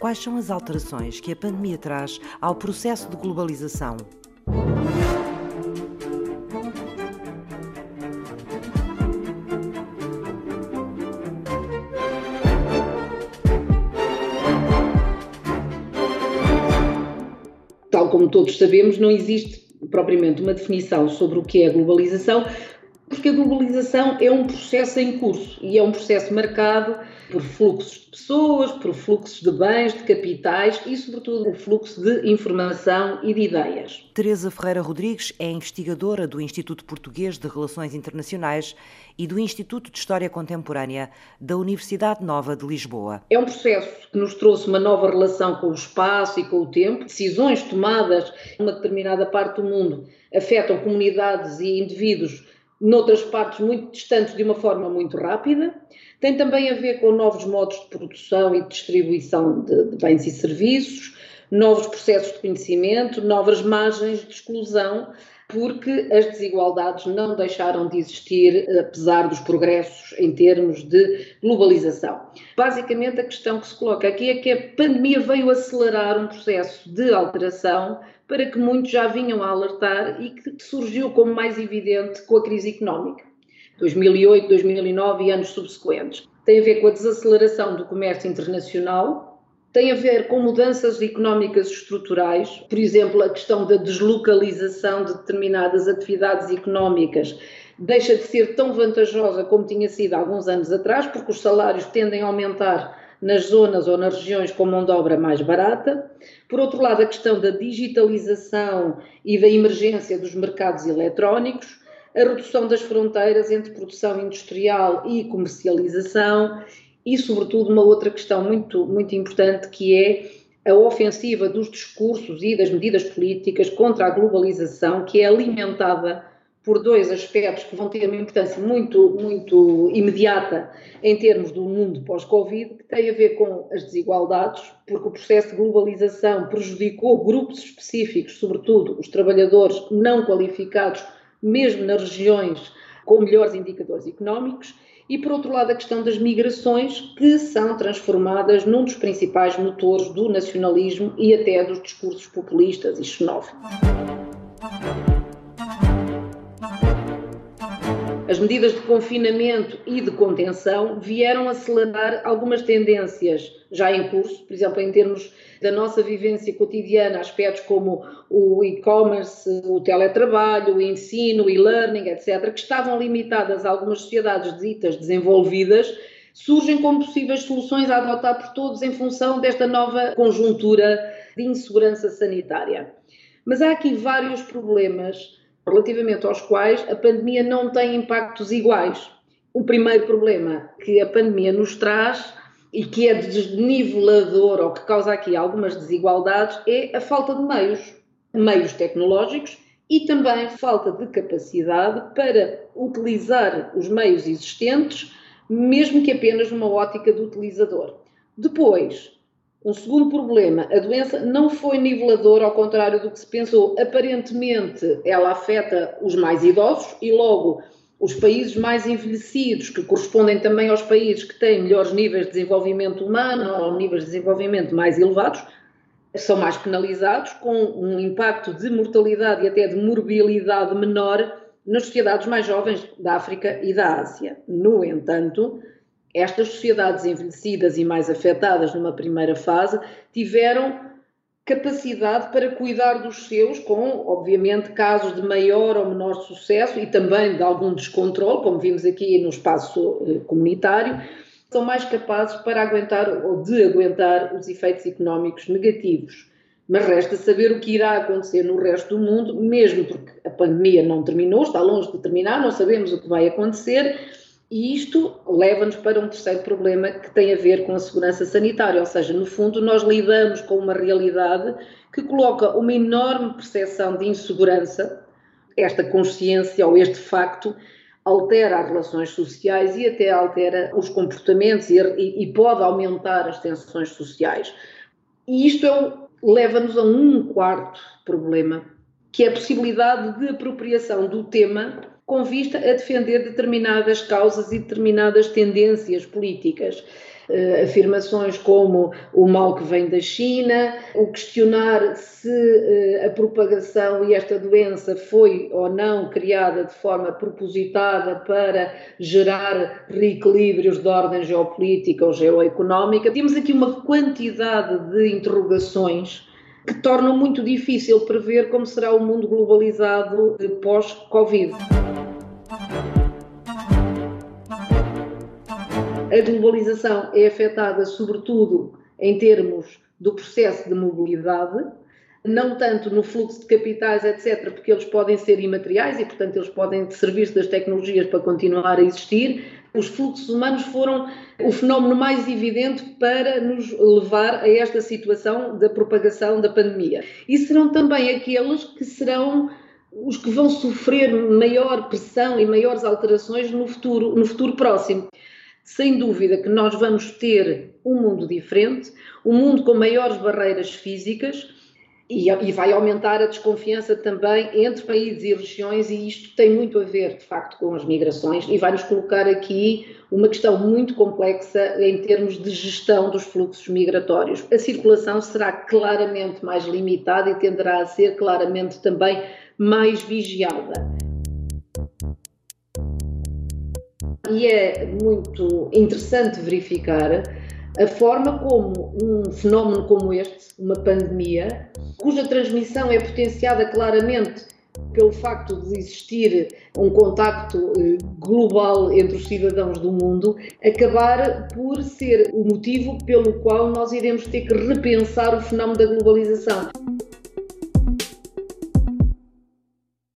quais são as alterações que a pandemia traz ao processo de globalização. Tal como todos sabemos, não existe propriamente uma definição sobre o que é a globalização, porque a globalização é um processo em curso e é um processo marcado por fluxos de pessoas, por fluxos de bens, de capitais e, sobretudo, o fluxo de informação e de ideias. Teresa Ferreira Rodrigues é investigadora do Instituto Português de Relações Internacionais e do Instituto de História Contemporânea da Universidade Nova de Lisboa. É um processo que nos trouxe uma nova relação com o espaço e com o tempo. Decisões tomadas numa determinada parte do mundo afetam comunidades e indivíduos noutras partes muito distantes de uma forma muito rápida. Tem também a ver com novos modos de produção e distribuição de, de bens e serviços, novos processos de conhecimento, novas margens de exclusão, porque as desigualdades não deixaram de existir, apesar dos progressos em termos de globalização. Basicamente, a questão que se coloca aqui é que a pandemia veio acelerar um processo de alteração para que muitos já vinham a alertar e que surgiu como mais evidente com a crise económica. 2008, 2009 e anos subsequentes. Tem a ver com a desaceleração do comércio internacional, tem a ver com mudanças económicas estruturais, por exemplo, a questão da deslocalização de determinadas atividades económicas deixa de ser tão vantajosa como tinha sido há alguns anos atrás, porque os salários tendem a aumentar nas zonas ou nas regiões com mão de obra mais barata. Por outro lado, a questão da digitalização e da emergência dos mercados eletrónicos, a redução das fronteiras entre produção industrial e comercialização e, sobretudo, uma outra questão muito, muito importante que é a ofensiva dos discursos e das medidas políticas contra a globalização, que é alimentada por dois aspectos que vão ter uma importância muito, muito imediata em termos do mundo pós-Covid, que tem a ver com as desigualdades, porque o processo de globalização prejudicou grupos específicos, sobretudo os trabalhadores não qualificados, mesmo nas regiões com melhores indicadores económicos, e por outro lado a questão das migrações, que são transformadas num dos principais motores do nacionalismo e até dos discursos populistas e xenófobos. As medidas de confinamento e de contenção vieram acelerar algumas tendências já em curso, por exemplo, em termos da nossa vivência cotidiana, aspectos como o e-commerce, o teletrabalho, o ensino, o e-learning, etc., que estavam limitadas a algumas sociedades ditas desenvolvidas, surgem como possíveis soluções a adotar por todos em função desta nova conjuntura de insegurança sanitária. Mas há aqui vários problemas relativamente aos quais a pandemia não tem impactos iguais. O primeiro problema que a pandemia nos traz e que é desnivelador ou que causa aqui algumas desigualdades é a falta de meios, meios tecnológicos e também falta de capacidade para utilizar os meios existentes, mesmo que apenas numa ótica do utilizador. Depois, um segundo problema, a doença não foi niveladora, ao contrário do que se pensou. Aparentemente, ela afeta os mais idosos e, logo, os países mais envelhecidos, que correspondem também aos países que têm melhores níveis de desenvolvimento humano ou níveis de desenvolvimento mais elevados, são mais penalizados, com um impacto de mortalidade e até de morbilidade menor nas sociedades mais jovens da África e da Ásia. No entanto, estas sociedades envelhecidas e mais afetadas numa primeira fase tiveram capacidade para cuidar dos seus, com, obviamente, casos de maior ou menor sucesso e também de algum descontrole, como vimos aqui no espaço eh, comunitário, são mais capazes para aguentar ou de aguentar os efeitos económicos negativos. Mas resta saber o que irá acontecer no resto do mundo, mesmo porque a pandemia não terminou, está longe de terminar, não sabemos o que vai acontecer e isto leva-nos para um terceiro problema que tem a ver com a segurança sanitária, ou seja, no fundo, nós lidamos com uma realidade que coloca uma enorme percepção de insegurança. Esta consciência ou este facto altera as relações sociais e até altera os comportamentos e, e pode aumentar as tensões sociais. E isto é leva-nos a um quarto problema, que é a possibilidade de apropriação do tema com vista a defender determinadas causas e determinadas tendências políticas. Uh, afirmações como o mal que vem da China, o questionar se uh, a propagação e esta doença foi ou não criada de forma propositada para gerar reequilíbrios de ordem geopolítica ou geoeconómica. Temos aqui uma quantidade de interrogações que tornam muito difícil prever como será o mundo globalizado pós-Covid. A globalização é afetada, sobretudo, em termos do processo de mobilidade, não tanto no fluxo de capitais, etc., porque eles podem ser imateriais e, portanto, eles podem servir-se das tecnologias para continuar a existir. Os fluxos humanos foram o fenómeno mais evidente para nos levar a esta situação da propagação da pandemia. E serão também aqueles que serão os que vão sofrer maior pressão e maiores alterações no futuro, no futuro próximo. Sem dúvida que nós vamos ter um mundo diferente, um mundo com maiores barreiras físicas, e, e, vai aumentar a desconfiança também entre países e regiões, e isto tem muito a ver, de facto, com as migrações, e vai nos colocar aqui uma questão muito complexa em termos de gestão dos fluxos migratórios. A circulação será claramente mais limitada e tenderá a ser claramente também mais vigiada. E é muito interessante verificar a forma como um fenómeno como este, uma pandemia, cuja transmissão é potenciada claramente pelo facto de existir um contacto eh, global entre os cidadãos do mundo, acabar por ser o motivo pelo qual nós iremos ter que repensar o fenómeno da globalização.